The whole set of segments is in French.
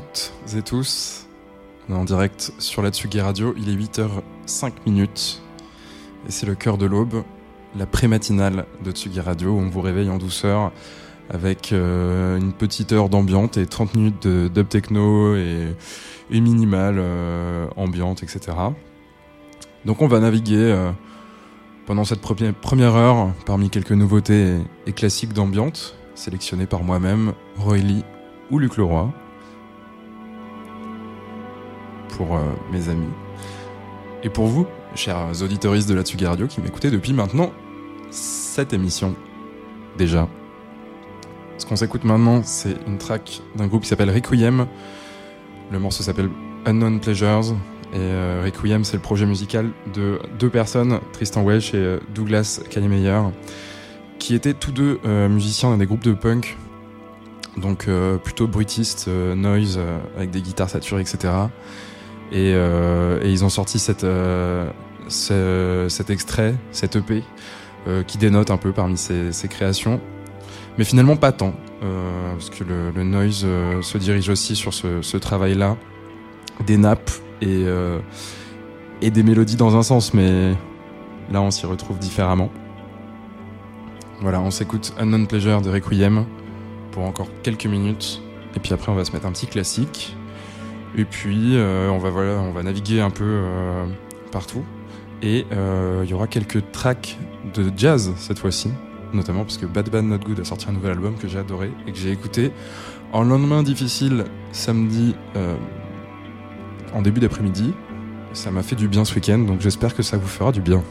Toutes et tous. On est en direct sur la Tsugi Radio. Il est 8h05 minutes et c'est le cœur de l'aube, la pré-matinale de Tsugi Radio où on vous réveille en douceur avec euh, une petite heure d'ambiante et 30 minutes de dub techno et, et minimal euh, ambiante, etc. Donc on va naviguer euh, pendant cette première, heure parmi quelques nouveautés et, classiques d'ambiance sélectionnés par moi-même, Royly ou Luc Leroy pour euh, mes amis et pour vous, chers auditeuristes de la Tsugi Radio qui m'écoutez depuis maintenant cette émission déjà. Ce qu'on s'écoute maintenant, c'est une track d'un groupe qui s'appelle Requiem. Le morceau s'appelle Unknown Pleasures. Et euh, Requiem, c'est le projet musical de deux personnes, Tristan Welch et euh, Douglas Kalimeyer. qui étaient tous deux musiciens dans des groupes de punk, donc plutôt bruitistes, noise, avec des guitares saturées, etc. Et, ils ont sorti cette, cet extrait, cette EP, qui dénote un peu parmi ces, créations, mais finalement pas tant, parce que le, noise se dirige aussi sur ce, ce travail-là, des nappes et et des mélodies dans un sens, mais là on s'y retrouve différemment. Voilà, on s'écoute Unknown Pleasure de Requiem pour encore quelques minutes, et puis après on va se mettre un petit classique, et puis euh, on va voilà, on va naviguer un peu euh, partout, et euh, il y aura quelques tracks de jazz cette fois-ci, notamment parce que Bad Bad Not Good a sorti un nouvel album que j'ai adoré et que j'ai écouté en lendemain difficile samedi en début d'après-midi ça m'a fait du bien ce week-end, donc j'espère que ça vous fera du bien.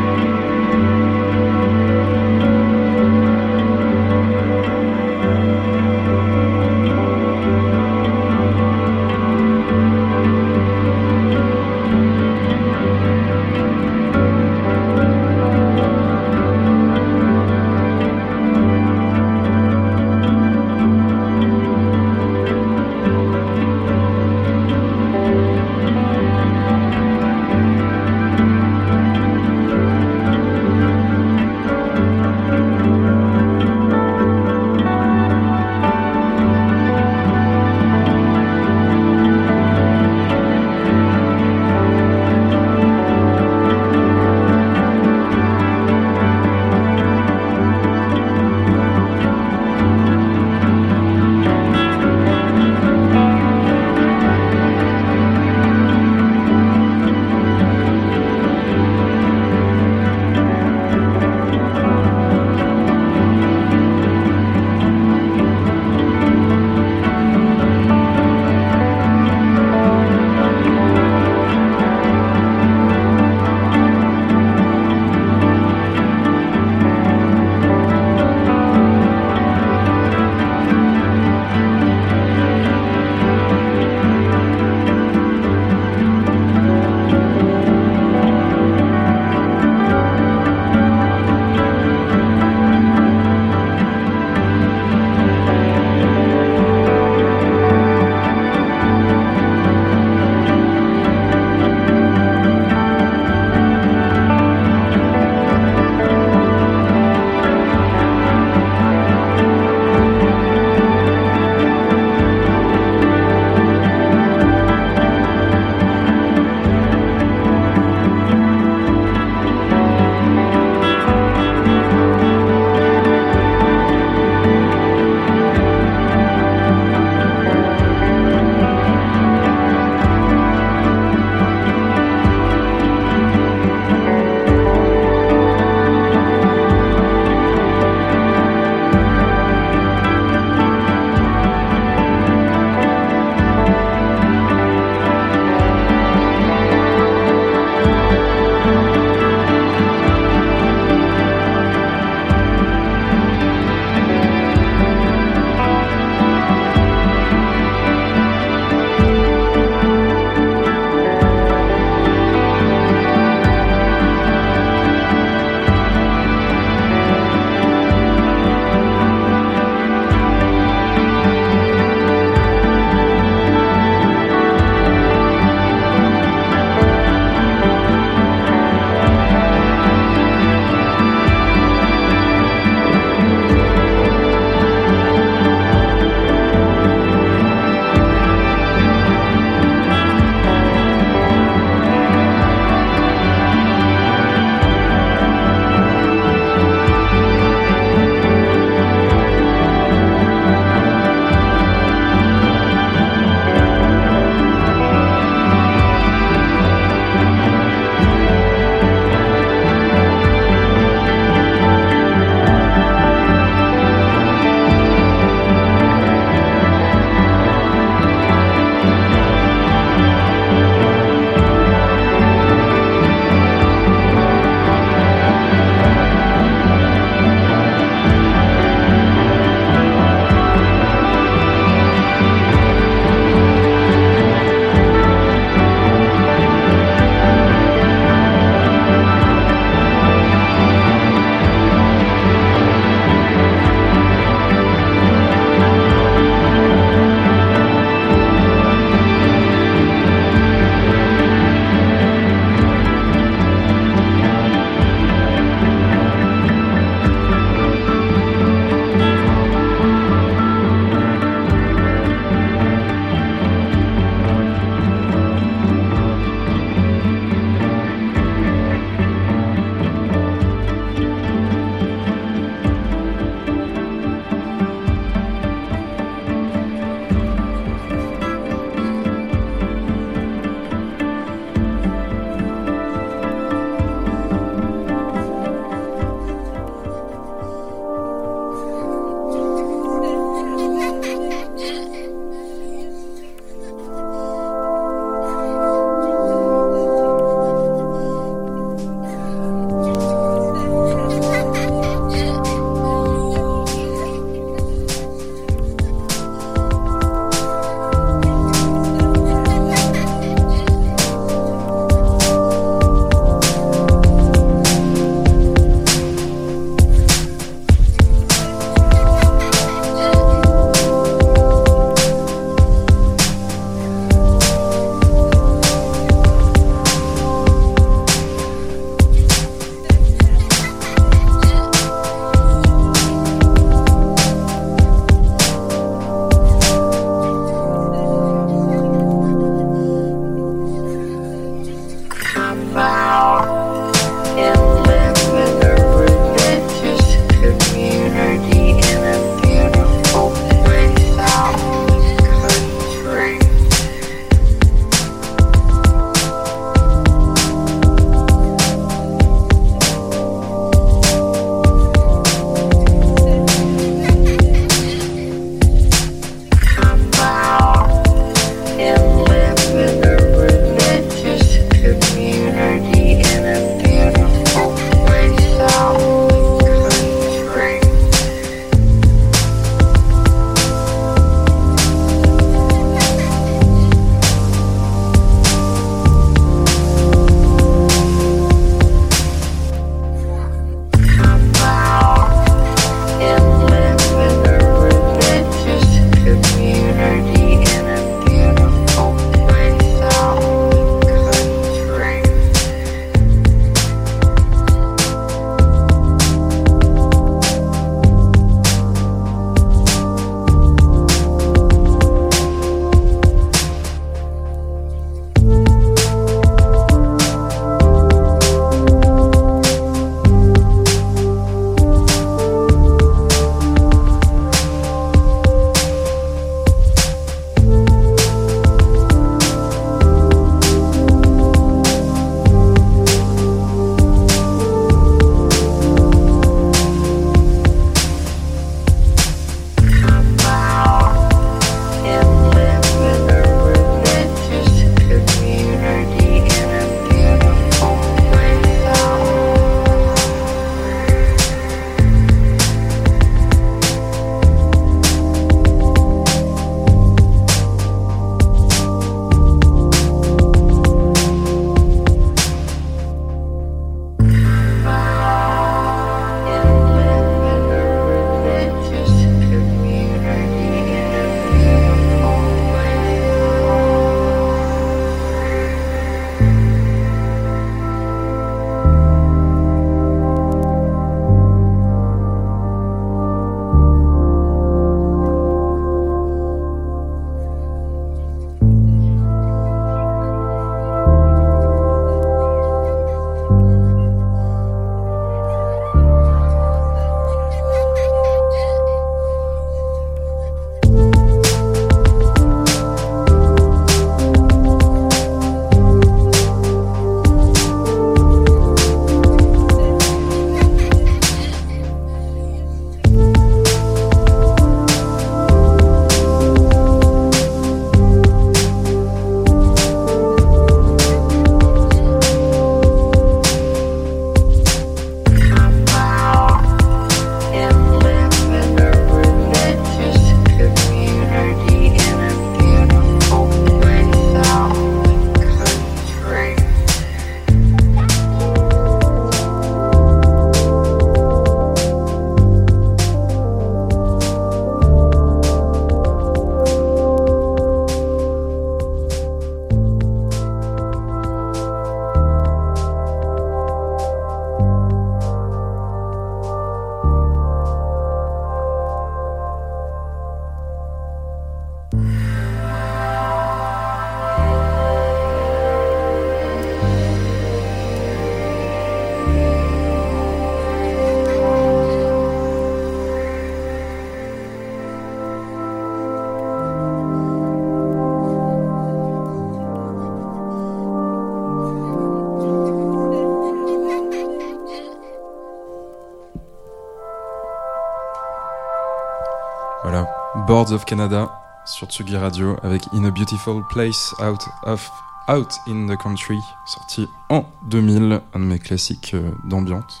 Boards of Canada sur Tsugi Radio avec In a Beautiful Place Out of Out in the Country, sorti en 2000, un de mes classiques euh, d'ambiance.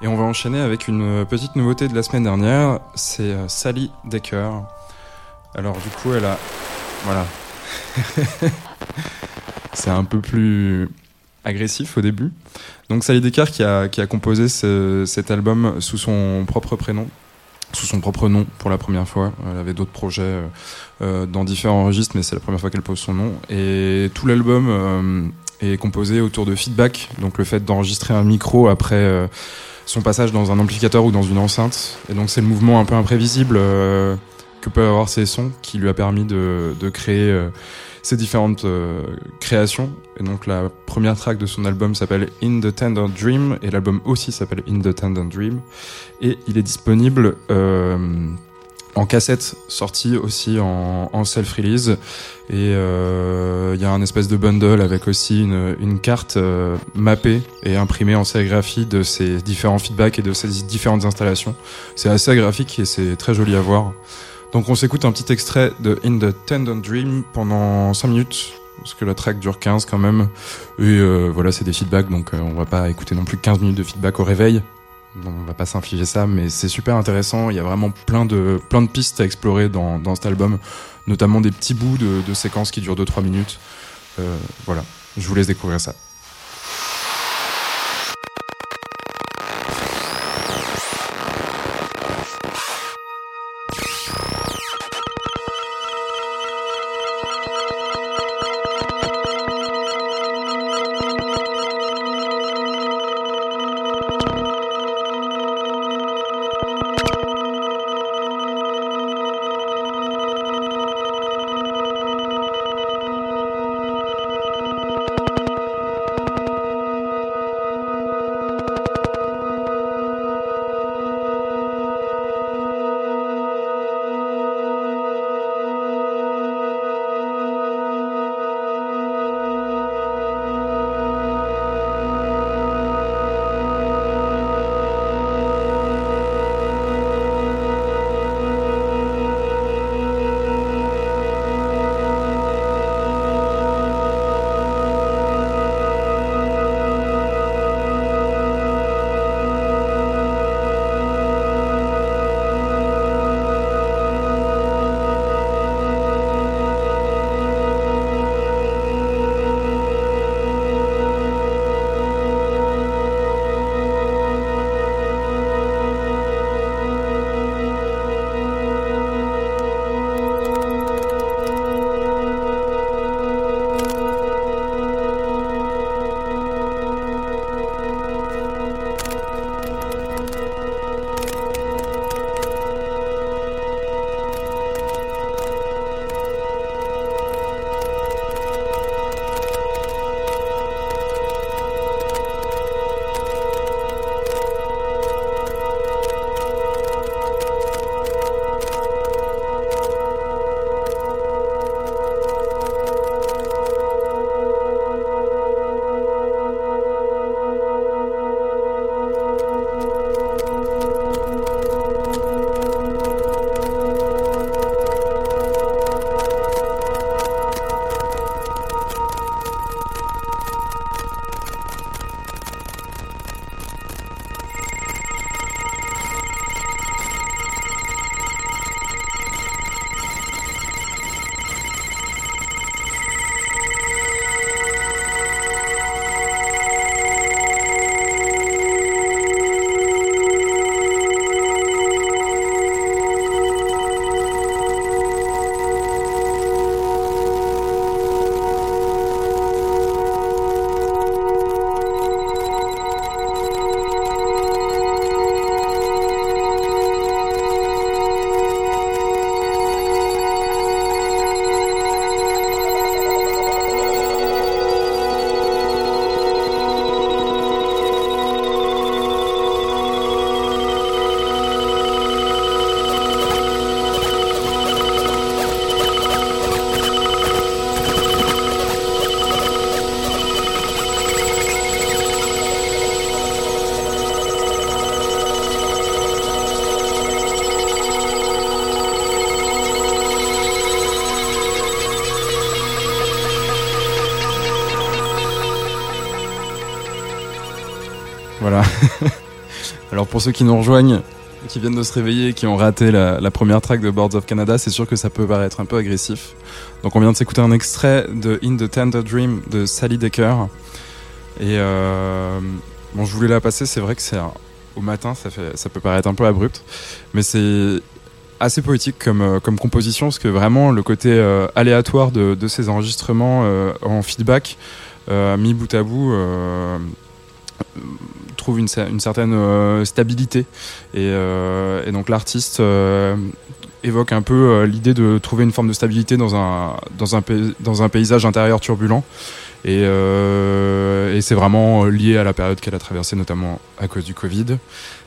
Et on va enchaîner avec une petite nouveauté de la semaine dernière, c'est euh, Sally Decker. Alors du coup, elle a... Voilà. c'est un peu plus agressif au début. Donc Sally Decker qui a, qui a composé cet album sous son propre prénom, sous son propre nom pour la première fois. Elle avait d'autres projets euh, euh, dans différents registres, mais c'est la première fois qu'elle pose son nom. Et tout l'album euh, est composé autour de feedback, donc le fait d'enregistrer un micro après son passage dans un amplificateur ou dans une enceinte. Et donc c'est le mouvement un peu imprévisible que peuvent avoir ces sons qui lui a permis de, de créer ses différentes euh, créations. Et donc la première track de son album s'appelle In the Tender Dream et l'album aussi s'appelle In the Tender Dream. Et il est disponible euh, en cassette sortie aussi en, self-release. Et euh, il y a un espèce de bundle avec aussi une, une carte mappée et imprimée en sérigraphie de ces différents feedbacks et de ces différentes installations. C'est assez graphique et c'est très joli à voir. Donc on s'écoute un petit extrait de In the Tendon Dream pendant 5 minutes, parce que la track dure 15 quand même. Et euh, voilà, c'est des feedbacks, donc euh, on va pas écouter non plus 15 minutes de feedback au réveil. on va pas s'infliger ça, mais c'est super intéressant. Il y a vraiment plein de, plein de pistes à explorer dans, dans cet album, notamment des petits bouts de, séquences qui durent 2-3 minutes. Euh, voilà, je vous laisse découvrir ça. Pour ceux qui nous rejoignent, qui viennent de se réveiller, qui ont raté la, première track de Boards of Canada, c'est sûr que ça peut paraître un peu agressif. Donc on vient de s'écouter un extrait de In the Tender Dream de Sally Decker. Et euh, bon, je voulais la passer, c'est vrai que c'est au matin, ça, peut paraître un peu abrupt, mais c'est assez poétique comme, euh, composition, parce que vraiment le côté euh, aléatoire de, ces enregistrements en feedback, mis bout à bout, une, cer- une certaine euh, stabilité. Et, euh, et donc l'artiste euh, évoque un peu l'idée de trouver une forme de stabilité dans un, dans un, dans un paysage intérieur turbulent. Et, c'est vraiment lié à la période qu'elle a traversée, notamment à cause du Covid.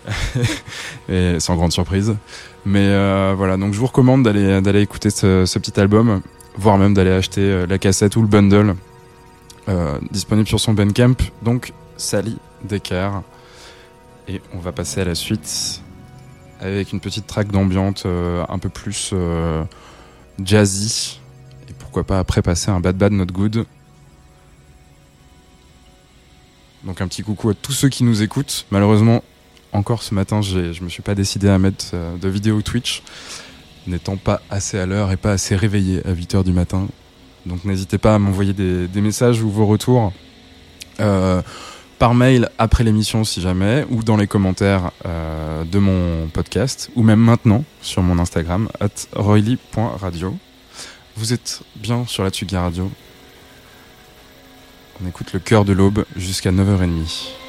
et sans grande surprise. Mais voilà, donc je vous recommande d'aller écouter ce, petit album, voire même d'aller acheter la cassette ou le bundle disponible sur son Bandcamp. Donc Sally Decker. Et on va passer à la suite avec une petite track d'ambiance euh, un peu plus euh, jazzy. Et pourquoi pas après passer un Bad Bad Not Good. Donc un petit coucou à tous ceux qui nous écoutent. Malheureusement, encore ce matin, je me suis pas décidé à mettre euh, de vidéo Twitch, n'étant pas assez à l'heure et pas assez réveillé à 8h du matin. Donc n'hésitez pas à m'envoyer des, messages ou vos retours par mail après l'émission si jamais, ou dans les commentaires euh, de mon podcast, ou même maintenant sur mon Instagram, at royly.radio. Vous êtes bien sur la Tsugi Radio. On écoute le cœur de l'aube jusqu'à 9h30.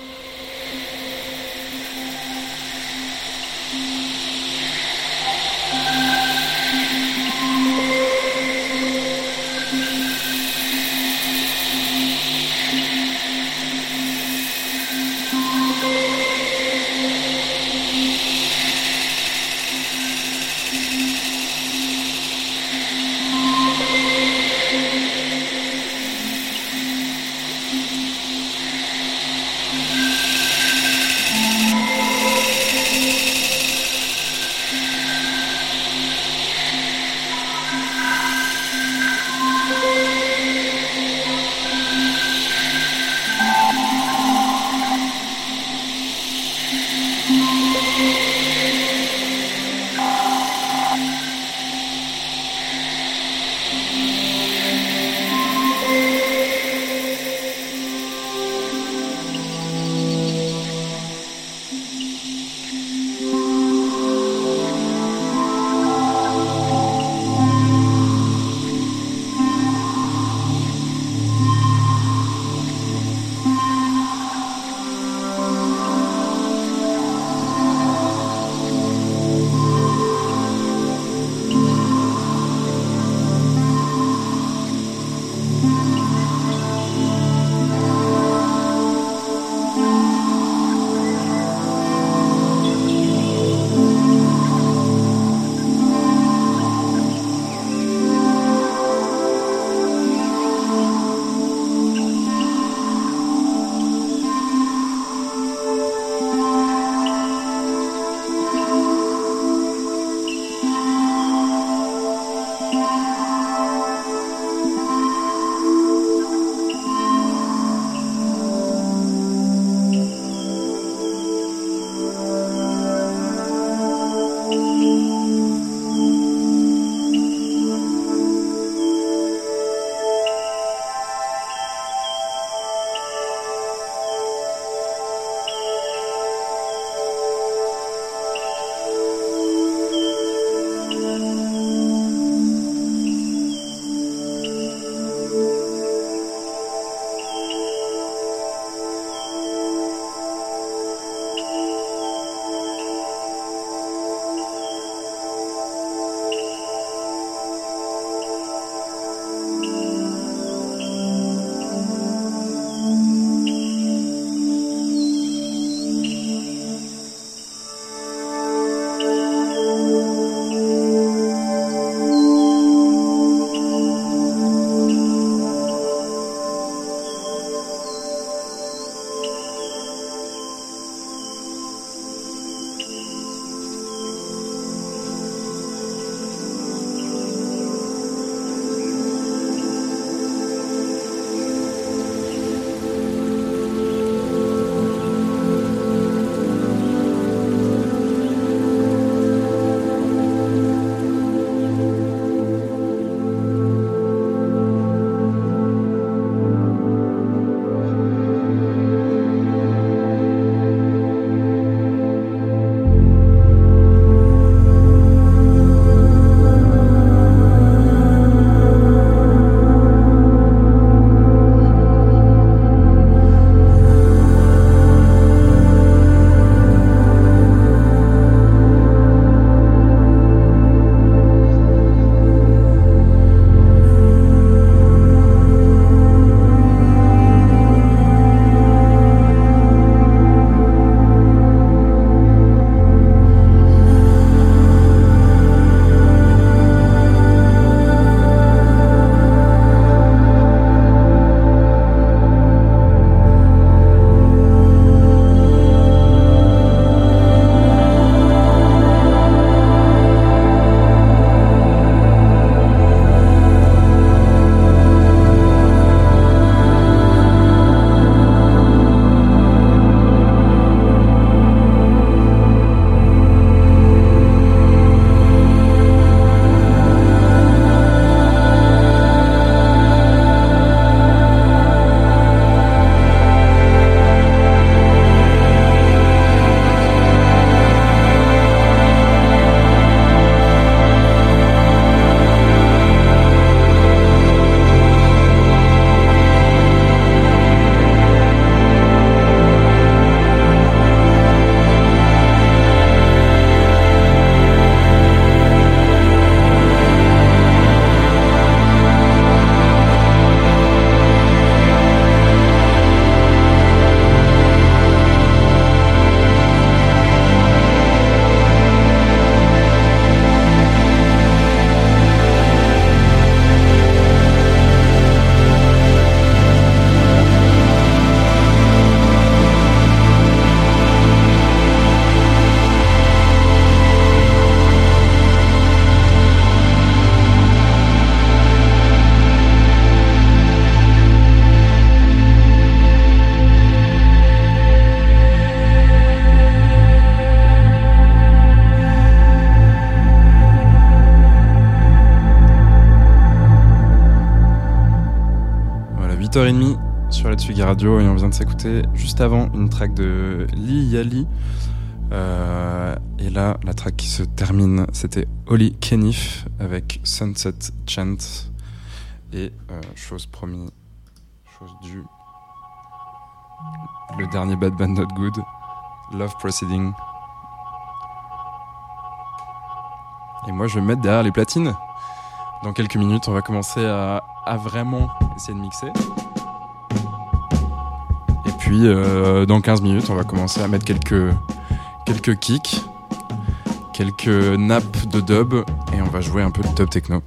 8h30 sur la Tsugi Radio et on vient de s'écouter juste avant une track de Li Yali. Euh, et là, la track qui se termine, c'était Holly Kenneth avec Sunset Chant. Et euh, chose promis, chose due, le dernier Bad Band Not Good, Love Proceeding. Et moi, je vais me mettre derrière les platines. Dans quelques minutes, on va commencer à vraiment essayer de mixer. Puis, euh, dans 15 minutes, on va commencer à mettre quelques, quelques kicks, quelques nappes de dub, et on va jouer un peu de dub techno.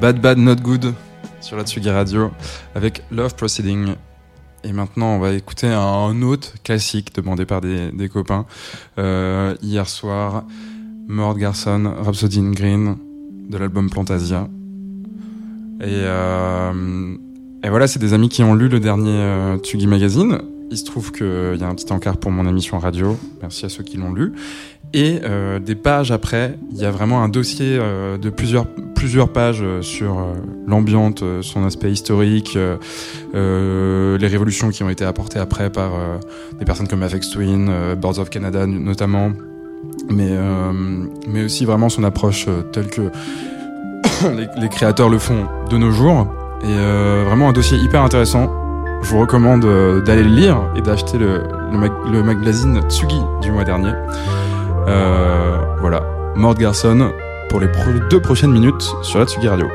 Bad Bad Not Good sur la Tsugi Radio avec Love Proceeding. Et maintenant, on va écouter un autre classique demandé par des, copains. Euh, hier soir, Mort Garson, Rhapsody in Green de l'album Plantasia. Et, euh, et voilà, c'est des amis qui ont lu le dernier euh, Tsugi Magazine. Il se trouve qu'il y a un petit encart pour mon émission radio. Merci à ceux qui l'ont lu. Et euh, des pages après, il y a vraiment un dossier euh, de plusieurs, plusieurs pages euh, sur euh, l'ambiance, euh, son aspect historique, euh, les révolutions qui ont été apportées après par des personnes comme Afex Twin, Boards of Canada notamment, mais, mais aussi vraiment son approche telle que les, créateurs le font de nos jours. Et vraiment un dossier hyper intéressant. Je vous recommande d'aller le lire et d'acheter le, le, mag- le magazine Tsugi du mois dernier. Euh, voilà, Mort Garson pour les deux prochaines minutes sur la Tsugi Radio.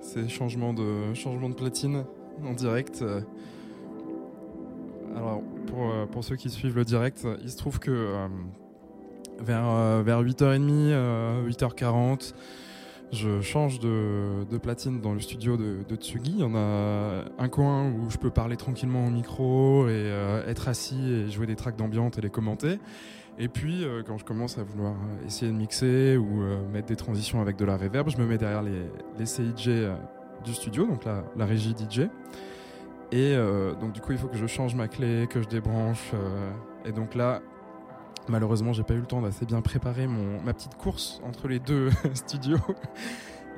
Ces changements de, changements de platine en direct. Alors, pour, euh, ceux qui suivent le direct, il se trouve que euh, vers, vers 8h30, 8h40, je change de, platine dans le studio de, de, Tsugi. Il y en a un coin où je peux parler tranquillement au micro et être assis et jouer des tracks d'ambiance et les commenter. Et puis, euh, quand je commence à vouloir euh, essayer de mixer ou euh, mettre des transitions avec de la reverb, je me mets derrière les, les du studio, donc la, la régie DJ. Et donc, du coup, il faut que je change ma clé, que je débranche. et donc là, malheureusement, j'ai pas eu le temps d'assez bien préparer ma petite course entre les deux studios.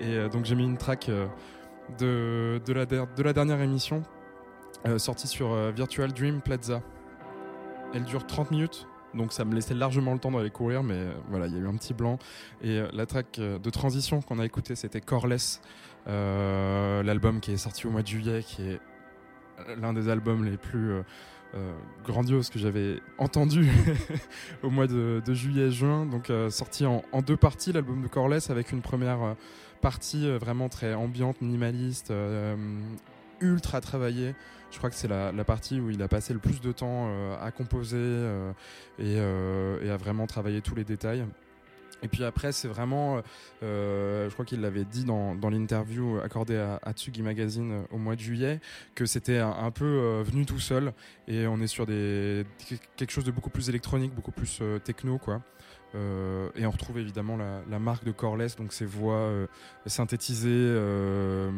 Et donc, j'ai mis une track de, de, la, de la dernière émission sortie sur Virtual Dream Plaza. Elle dure 30 minutes donc ça me laissait largement le temps d'aller courir, mais euh, voilà, il y a eu un petit blanc. Et euh, la track euh, de transition qu'on a écouté, c'était Coreless, l'album qui est sorti au mois de juillet, qui est l'un des albums les plus grandioses que j'avais entendu au mois de, juillet-juin. Donc sorti en, deux parties, l'album de Coreless, avec une première partie vraiment très ambiante, minimaliste, ultra travaillée je crois que c'est la, partie où il a passé le plus de temps euh, à composer euh, euh, et, à vraiment travailler tous les détails. Et puis après, c'est vraiment, je crois qu'il l'avait dit dans, l'interview accordée à, Tsugi Magazine au mois de juillet, que c'était un, peu venu tout seul. Et on est sur des, quelque chose de beaucoup plus électronique, beaucoup plus techno, quoi. Euh, et on retrouve évidemment la, marque de Corless, donc ses voix euh, synthétisées, euh,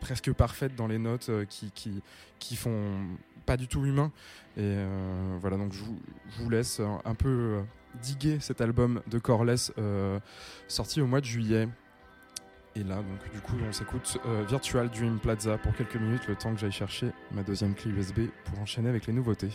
presque parfaites dans les notes, qui, qui, qui, font pas du tout humain. Et voilà, donc je vous, laisse un peu diguer cet album de Corless sorti au mois de juillet. Et là, donc du coup, on s'écoute Virtual Dream Plaza pour quelques minutes, le temps que j'aille chercher ma deuxième clé USB pour enchaîner avec les nouveautés.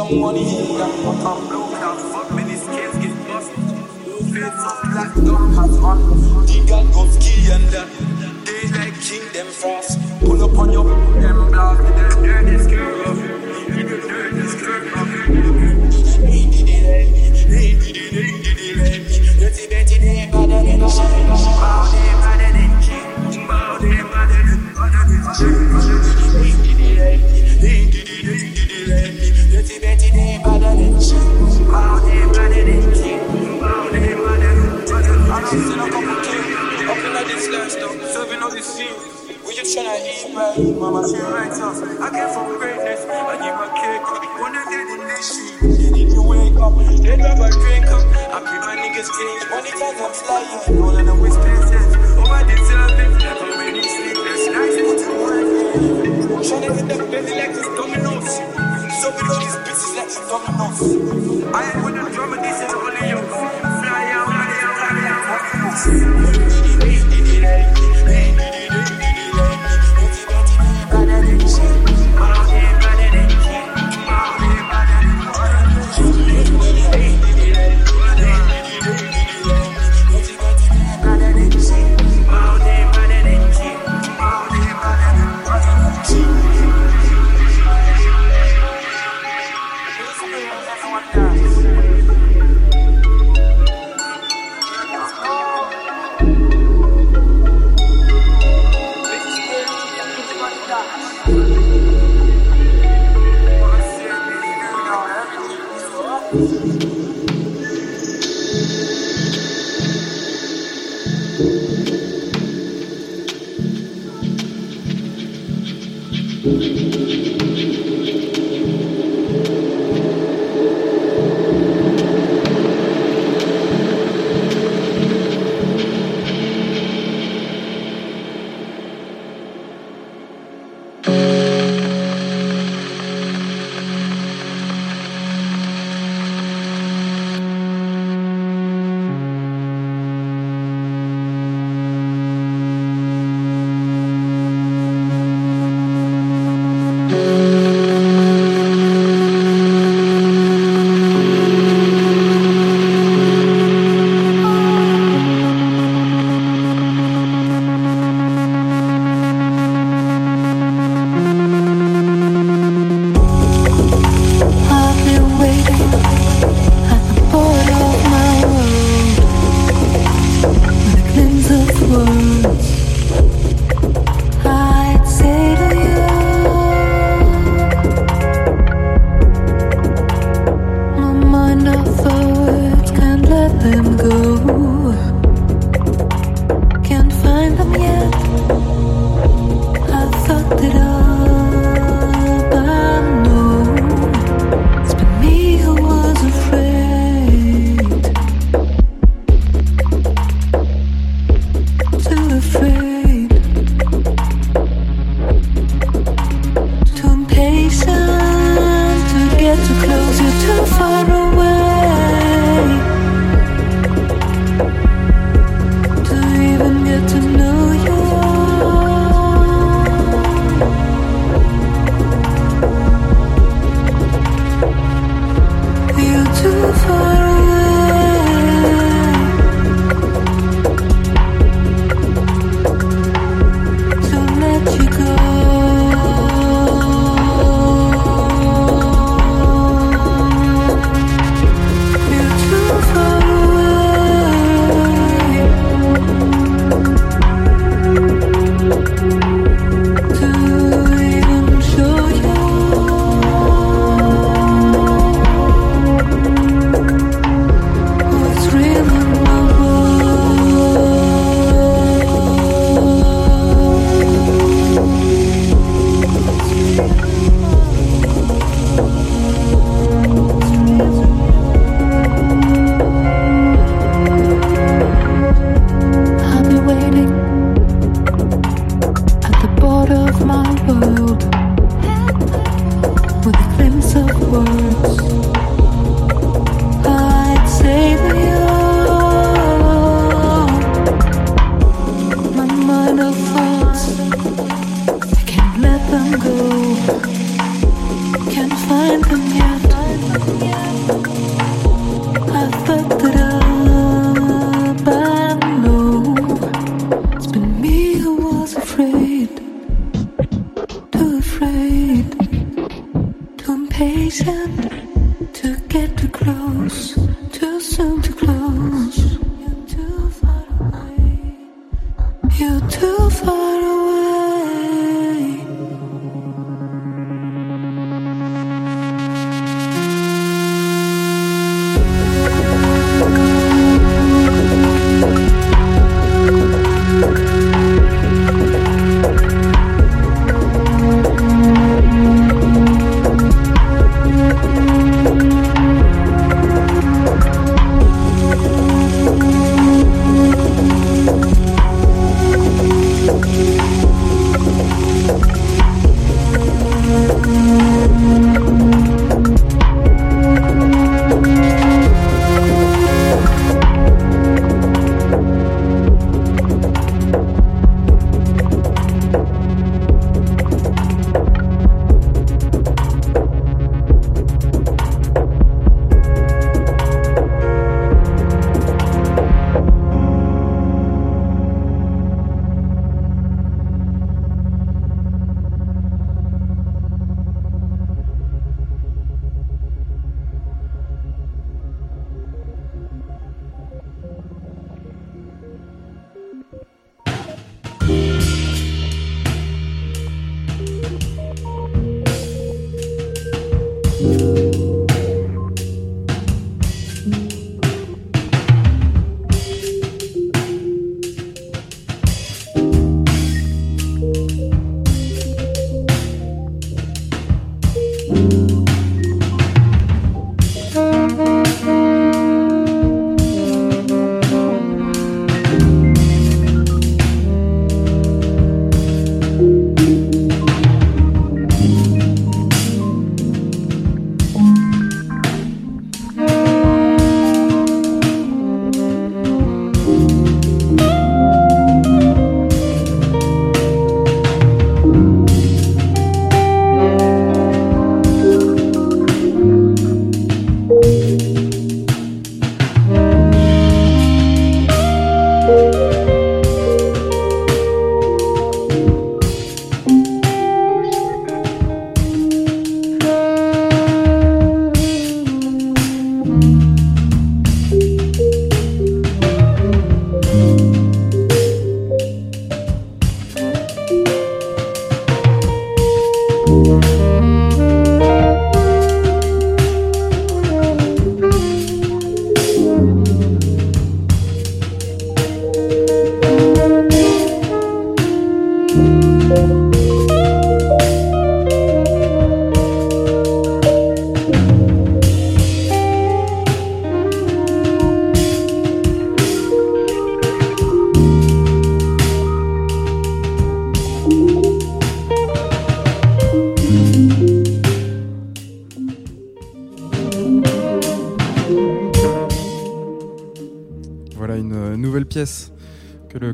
don't wanna hear. I'm broke,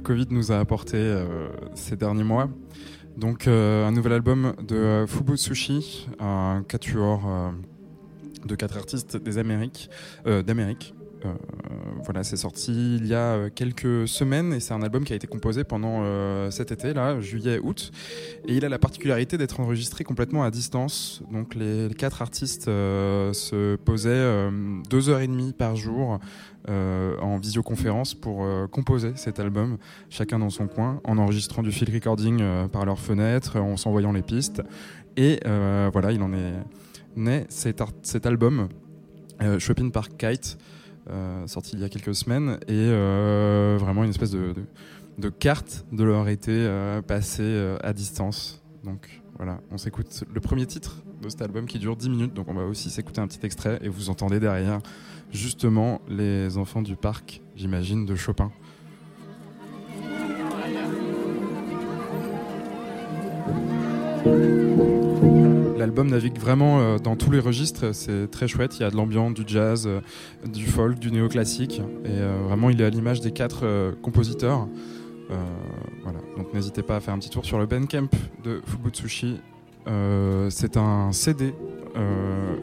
Covid nous a apporté euh, ces derniers mois. Donc euh, un nouvel album de euh, Fubu Sushi, un quatuor de quatre artistes des Amériques, d'Amérique. Voilà, c'est sorti il y a euh, quelques semaines et c'est un album qui a été composé pendant euh, cet été, là, juillet-août. Et il a la particularité d'être enregistré complètement à distance. Donc les, quatre artistes euh, se posaient deux heures et demie par jour en visioconférence pour composer cet album, chacun dans son coin, en enregistrant du field recording par leur fenêtre, en s'envoyant les pistes. Et voilà, il en est né cet, album, Shopping Park Kite, sorti il y a quelques semaines, et euh, vraiment une espèce de, carte de leur été euh, passé euh, à distance. Donc voilà, on s'écoute le premier titre de cet album qui dure 10 minutes, donc on va aussi s'écouter un petit extrait, et vous entendez derrière justement les enfants du parc, j'imagine, de Chopin. L'album navigue vraiment euh, dans tous les registres, c'est très chouette, il y a de l'ambiance, du jazz, euh, du folk, du néoclassique, et euh, vraiment il est à l'image des quatre compositeurs. Voilà. Donc n'hésitez pas à faire un petit tour sur le Bandcamp de Fubutsushi. C'est un CD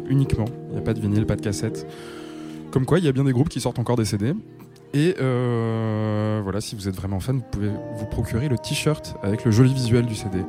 uniquement, il n'y a pas de vinyle, pas de cassette. Comme quoi, il y a bien des groupes qui sortent encore des CD. Et voilà, si vous êtes vraiment fan, vous pouvez vous procurer le t-shirt avec le joli visuel du CD.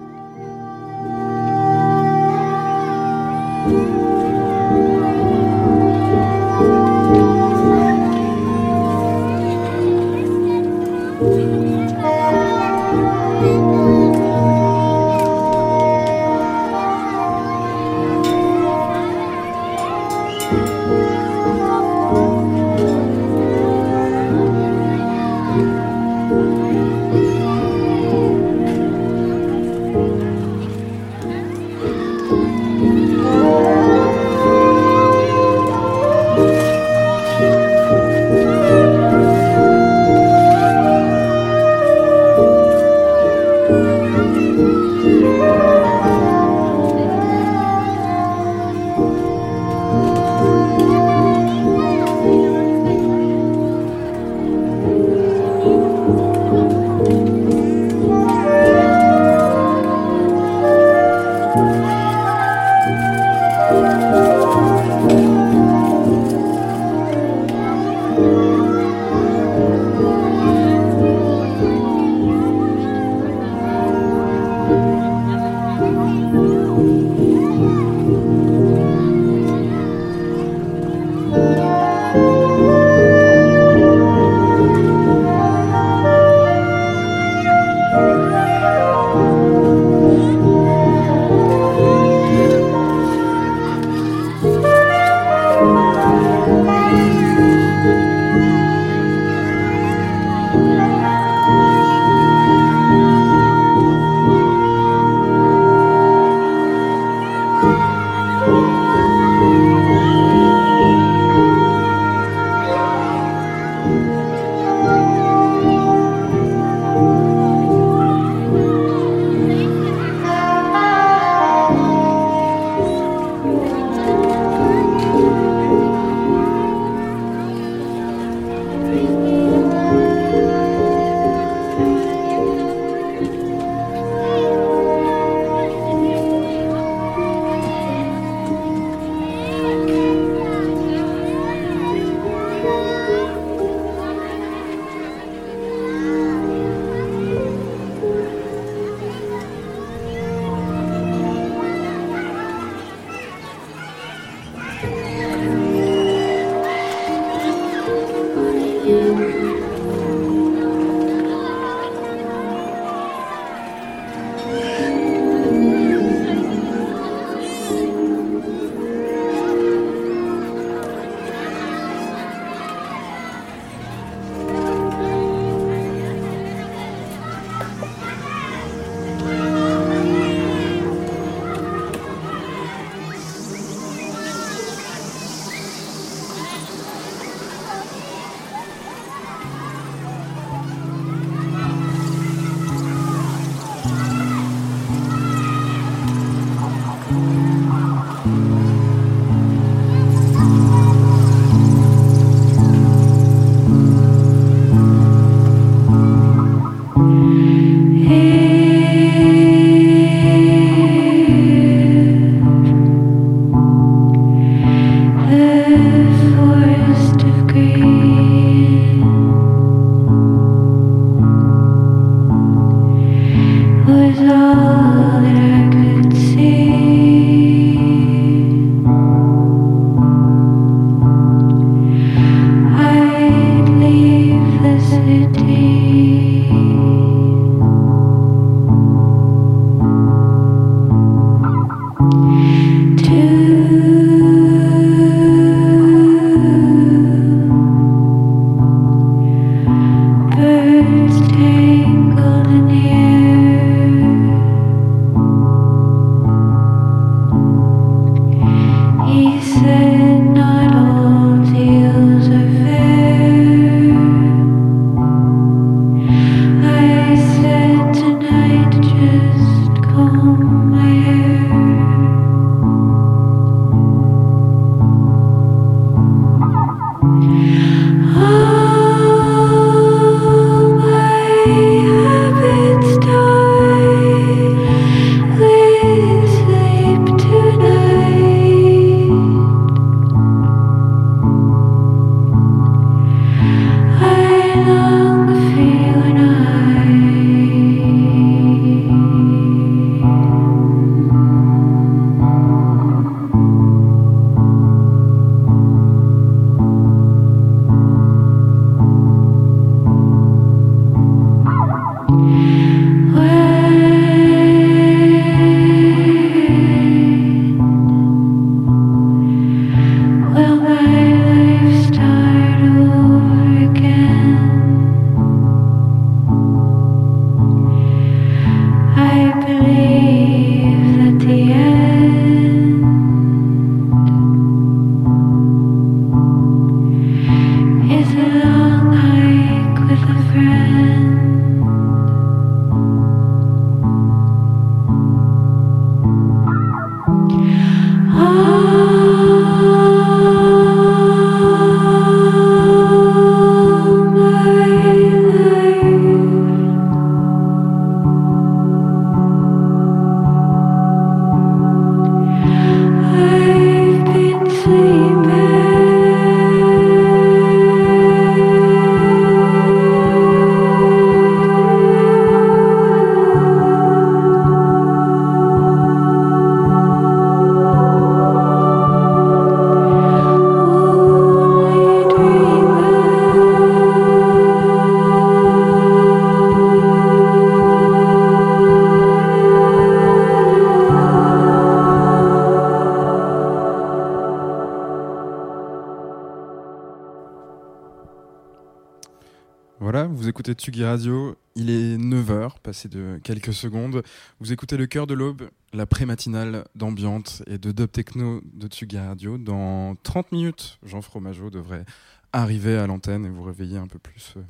Tsugi Radio, il est 9h, passé de quelques secondes. Vous écoutez le cœur de l'aube, la pré-matinale d'ambiante et de dub techno de Tsugi Radio. Dans 30 minutes, Jean Fromageau devrait arriver à l'antenne et vous réveiller un peu plus euh,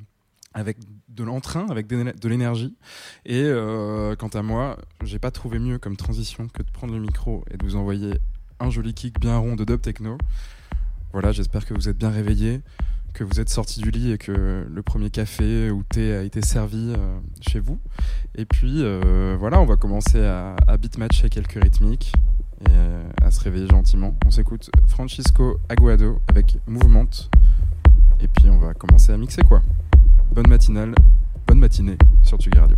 avec de l'entrain, avec de l'énergie. Et euh, quant à moi, j'ai pas trouvé mieux comme transition que de prendre le micro et de vous envoyer un joli kick bien rond de dub techno. Voilà, j'espère que vous êtes bien réveillés que vous êtes sorti du lit et que le premier café ou thé a été servi euh, chez vous. Et puis euh, voilà, on va commencer à, à beatmatcher quelques rythmiques et euh, à se réveiller gentiment. On s'écoute Francisco Aguado avec Movement. Et puis on va commencer à mixer quoi. Bonne matinale, bonne matinée sur Tuggy Radio.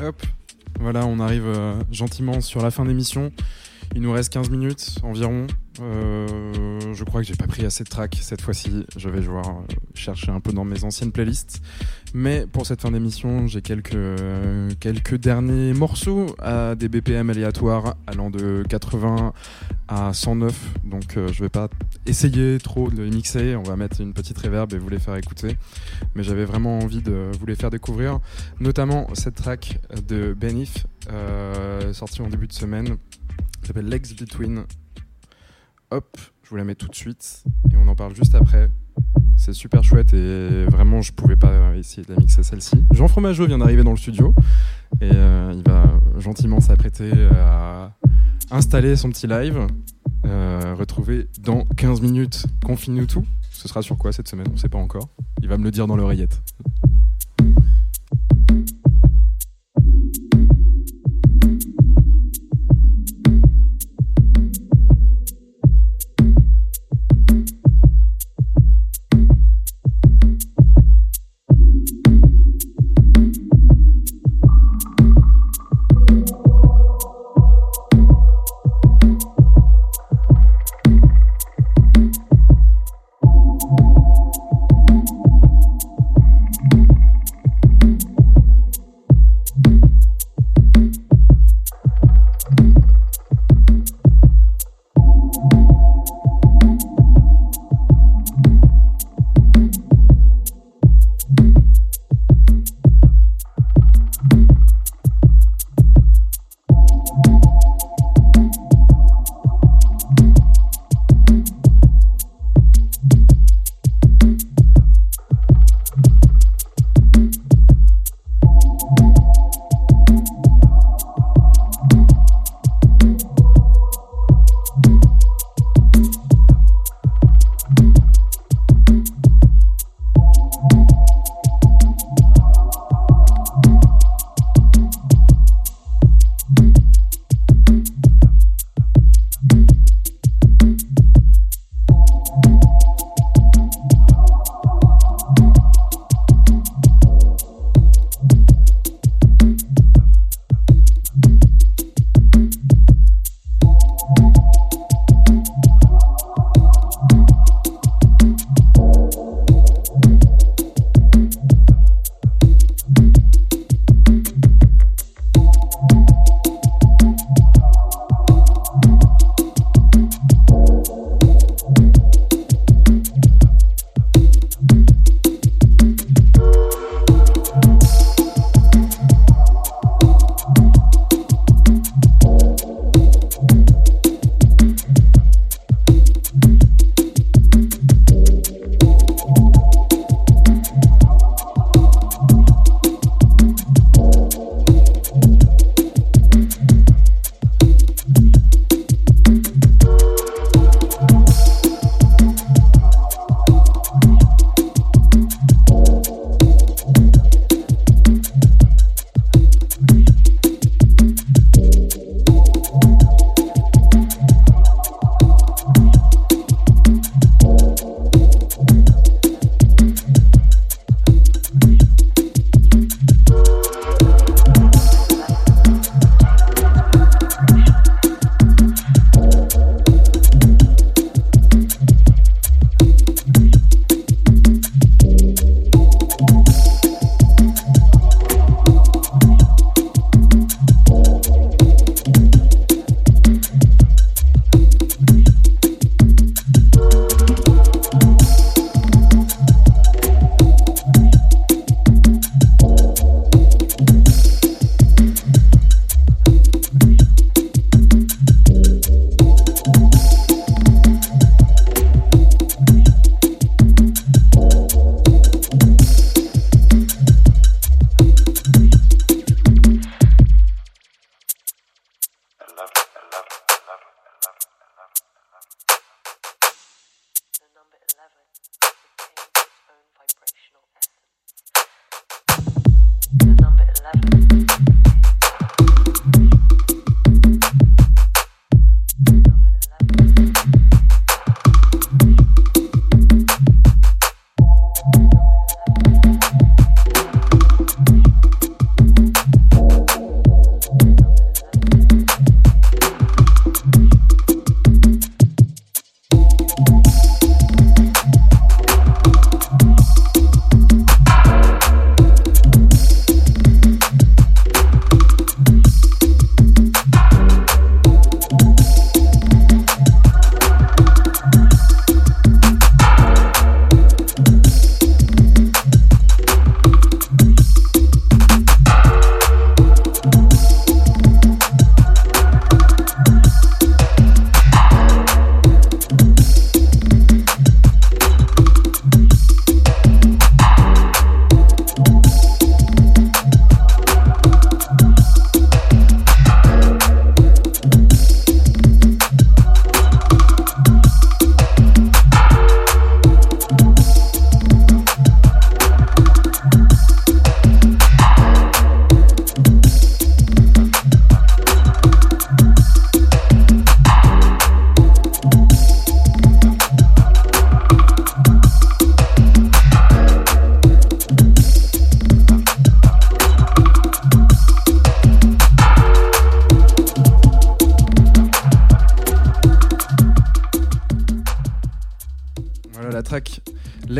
Hop, voilà, on arrive euh, gentiment sur la fin d'émission. Il nous reste 15 minutes environ. Euh, je crois que j'ai pas pris assez de tracks cette fois-ci. Je vais devoir euh, chercher un peu dans mes anciennes playlists. Mais pour cette fin d'émission, j'ai quelques, euh, quelques derniers morceaux à des BPM aléatoires allant de 80 à 109. Donc je vais pas essayer trop de les mixer. On va mettre une petite reverb et vous les faire écouter. Mais j'avais vraiment envie de vous les faire découvrir. Notamment cette track de Benif, sortie en début de semaine. S'appelle Legs Between. Hop, je vous la mets tout de suite et on en parle juste après. C'est super chouette et vraiment je pouvais pas essayer de la mixer celle-ci. Jean Fromageau vient d'arriver dans le studio et euh, il va gentiment s'apprêter à installer son petit live. Euh, dans 15 minutes Confine-nous tout. Ce sera sur quoi cette semaine? On sait pas encore. Il va me le dire dans l'oreillette.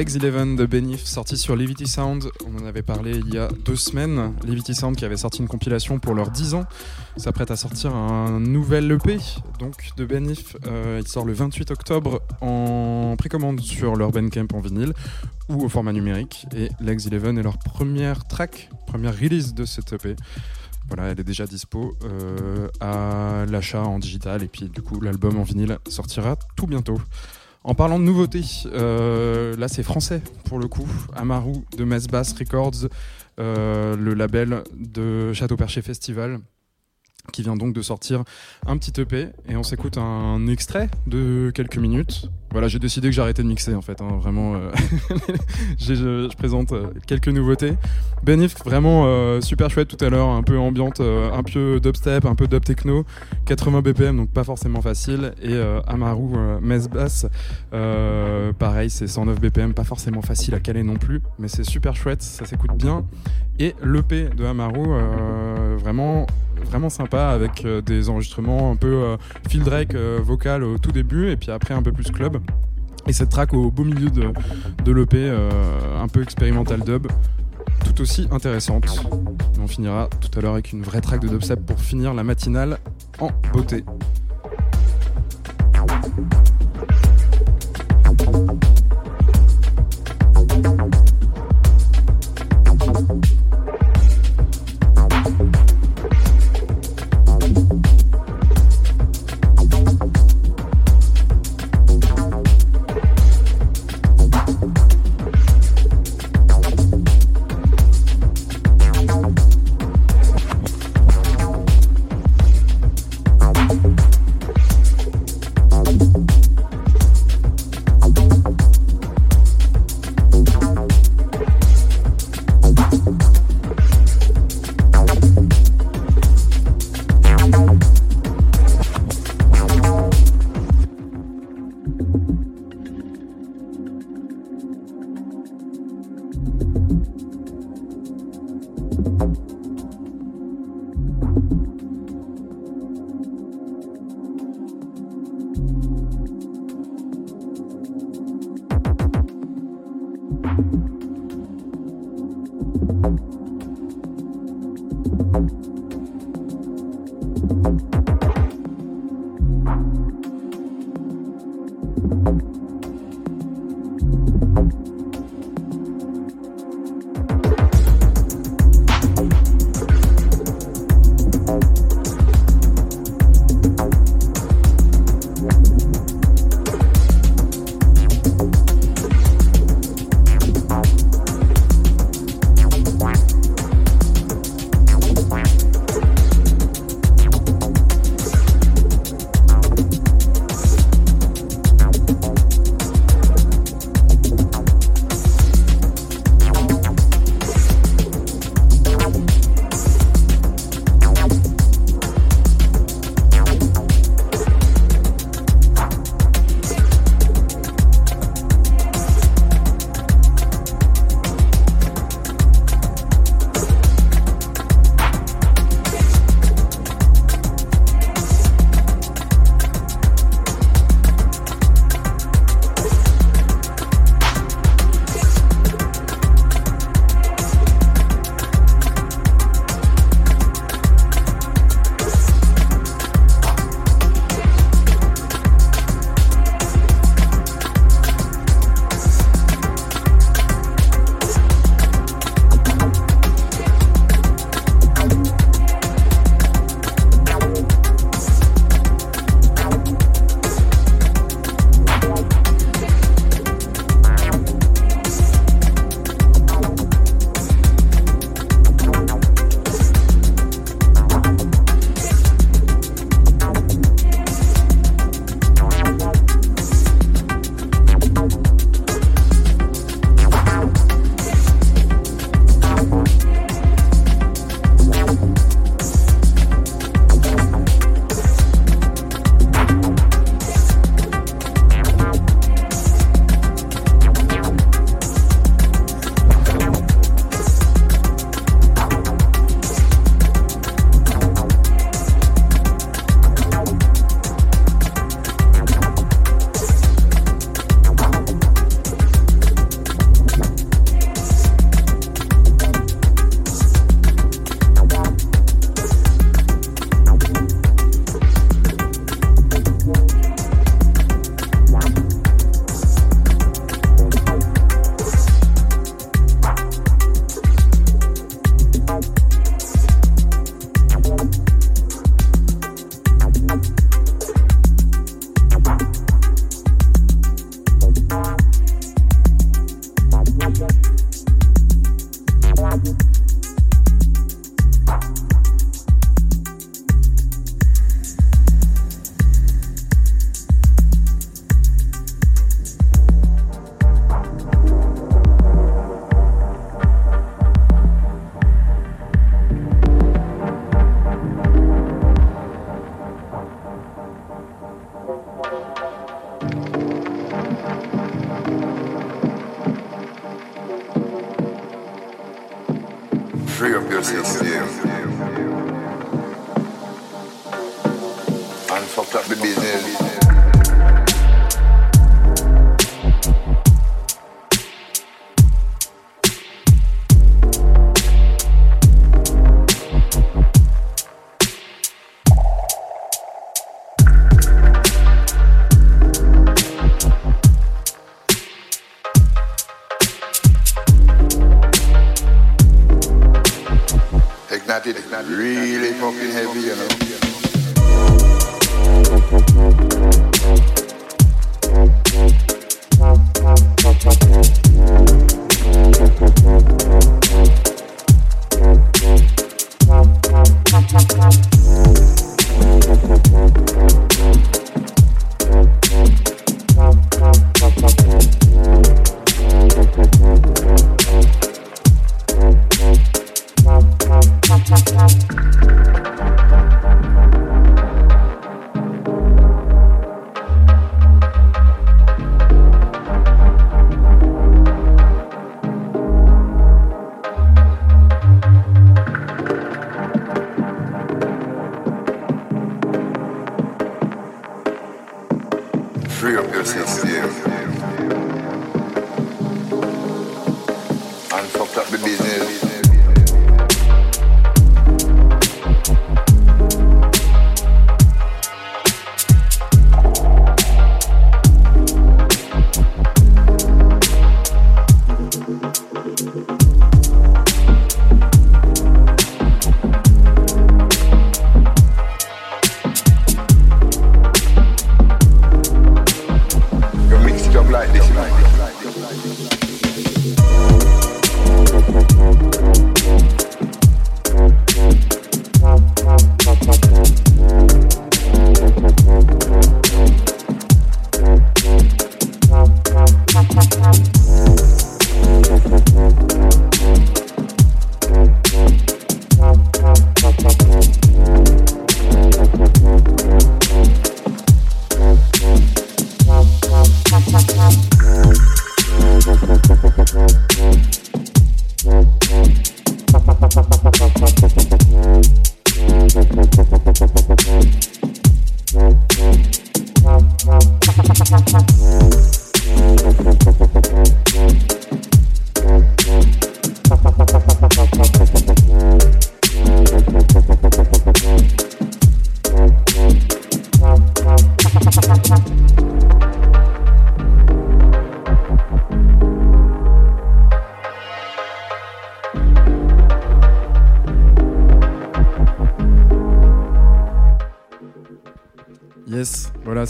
Legs 11 de Benif, sorti sur Levity Sound. On en avait parlé il y a deux semaines. Levity Sound qui avait sorti une compilation pour leurs 10 ans s'apprête à sortir un nouvel EP donc de Benif. Euh, il sort le 28 octobre en précommande sur leur Bandcamp en vinyle ou au format numérique. Et Legs 11 est leur première track, première release de cet EP. Voilà, elle est déjà dispo euh, à l'achat en digital et puis du coup l'album en vinyle sortira tout bientôt. En parlant de nouveautés, euh, là c'est français pour le coup. Amaru de Bass Records, euh, le label de Château Perché Festival qui vient donc de sortir un petit EP et on s'écoute un extrait de quelques minutes. Voilà, j'ai décidé que j'arrêtais de mixer en fait, hein, vraiment. Euh, je, présente euh, quelques nouveautés. Benif, vraiment euh, super chouette tout à l'heure, un peu ambiante, un peu dubstep, un peu dub techno, 80 BPM donc pas forcément facile. Et Amaru Mess Bass, pareil, c'est 109 BPM, pas forcément facile à caler non plus, mais c'est super chouette, ça s'écoute bien. Et l'EP de Amaru, vraiment vraiment sympa avec euh, des enregistrements un peu euh, field rec euh, vocal au tout début et puis après un peu plus club. Et cette track au beau milieu de, de l'EP, un peu expérimental dub, tout aussi intéressante. on finira tout à l'heure avec une vraie track de dubstep pour finir la matinale en beauté.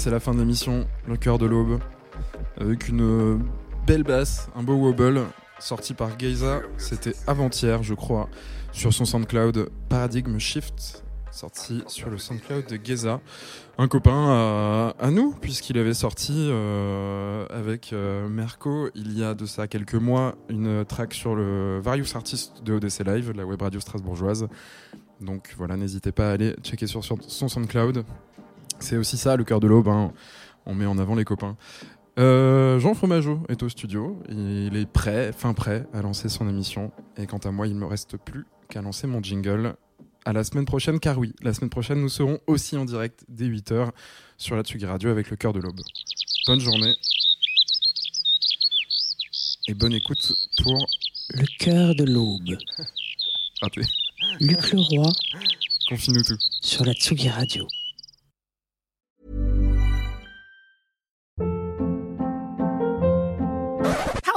C'est la fin de l'émission, le cœur de l'aube, avec une euh, belle basse, un beau wobble, sorti par Geysa, c'était avant-hier, je crois, sur son SoundCloud Paradigm Shift, sorti sur le SoundCloud de Geysa, un copain à, nous, puisqu'il avait sorti euh, avec euh, Merco, il y a de ça quelques mois, une track sur le Various Artists de ODC Live, la web radio strasbourgeoise. Donc voilà, n'hésitez pas à aller checker sur son SoundCloud. C'est aussi ça, le cœur de l'aube. hein. On met en avant les copains. Euh, Jean Fromageau est au studio. Il est prêt, fin prêt, à lancer son émission. Et quant à moi, il ne me reste plus qu'à lancer mon jingle. À la semaine prochaine, car oui, la semaine prochaine, nous serons aussi en direct dès 8h sur la Tsugi Radio avec le cœur de l'aube. Bonne journée. Et bonne écoute pour Le cœur de l'aube. rater. Luc Leroy Confie-nous tout. sur la Tsugi Radio.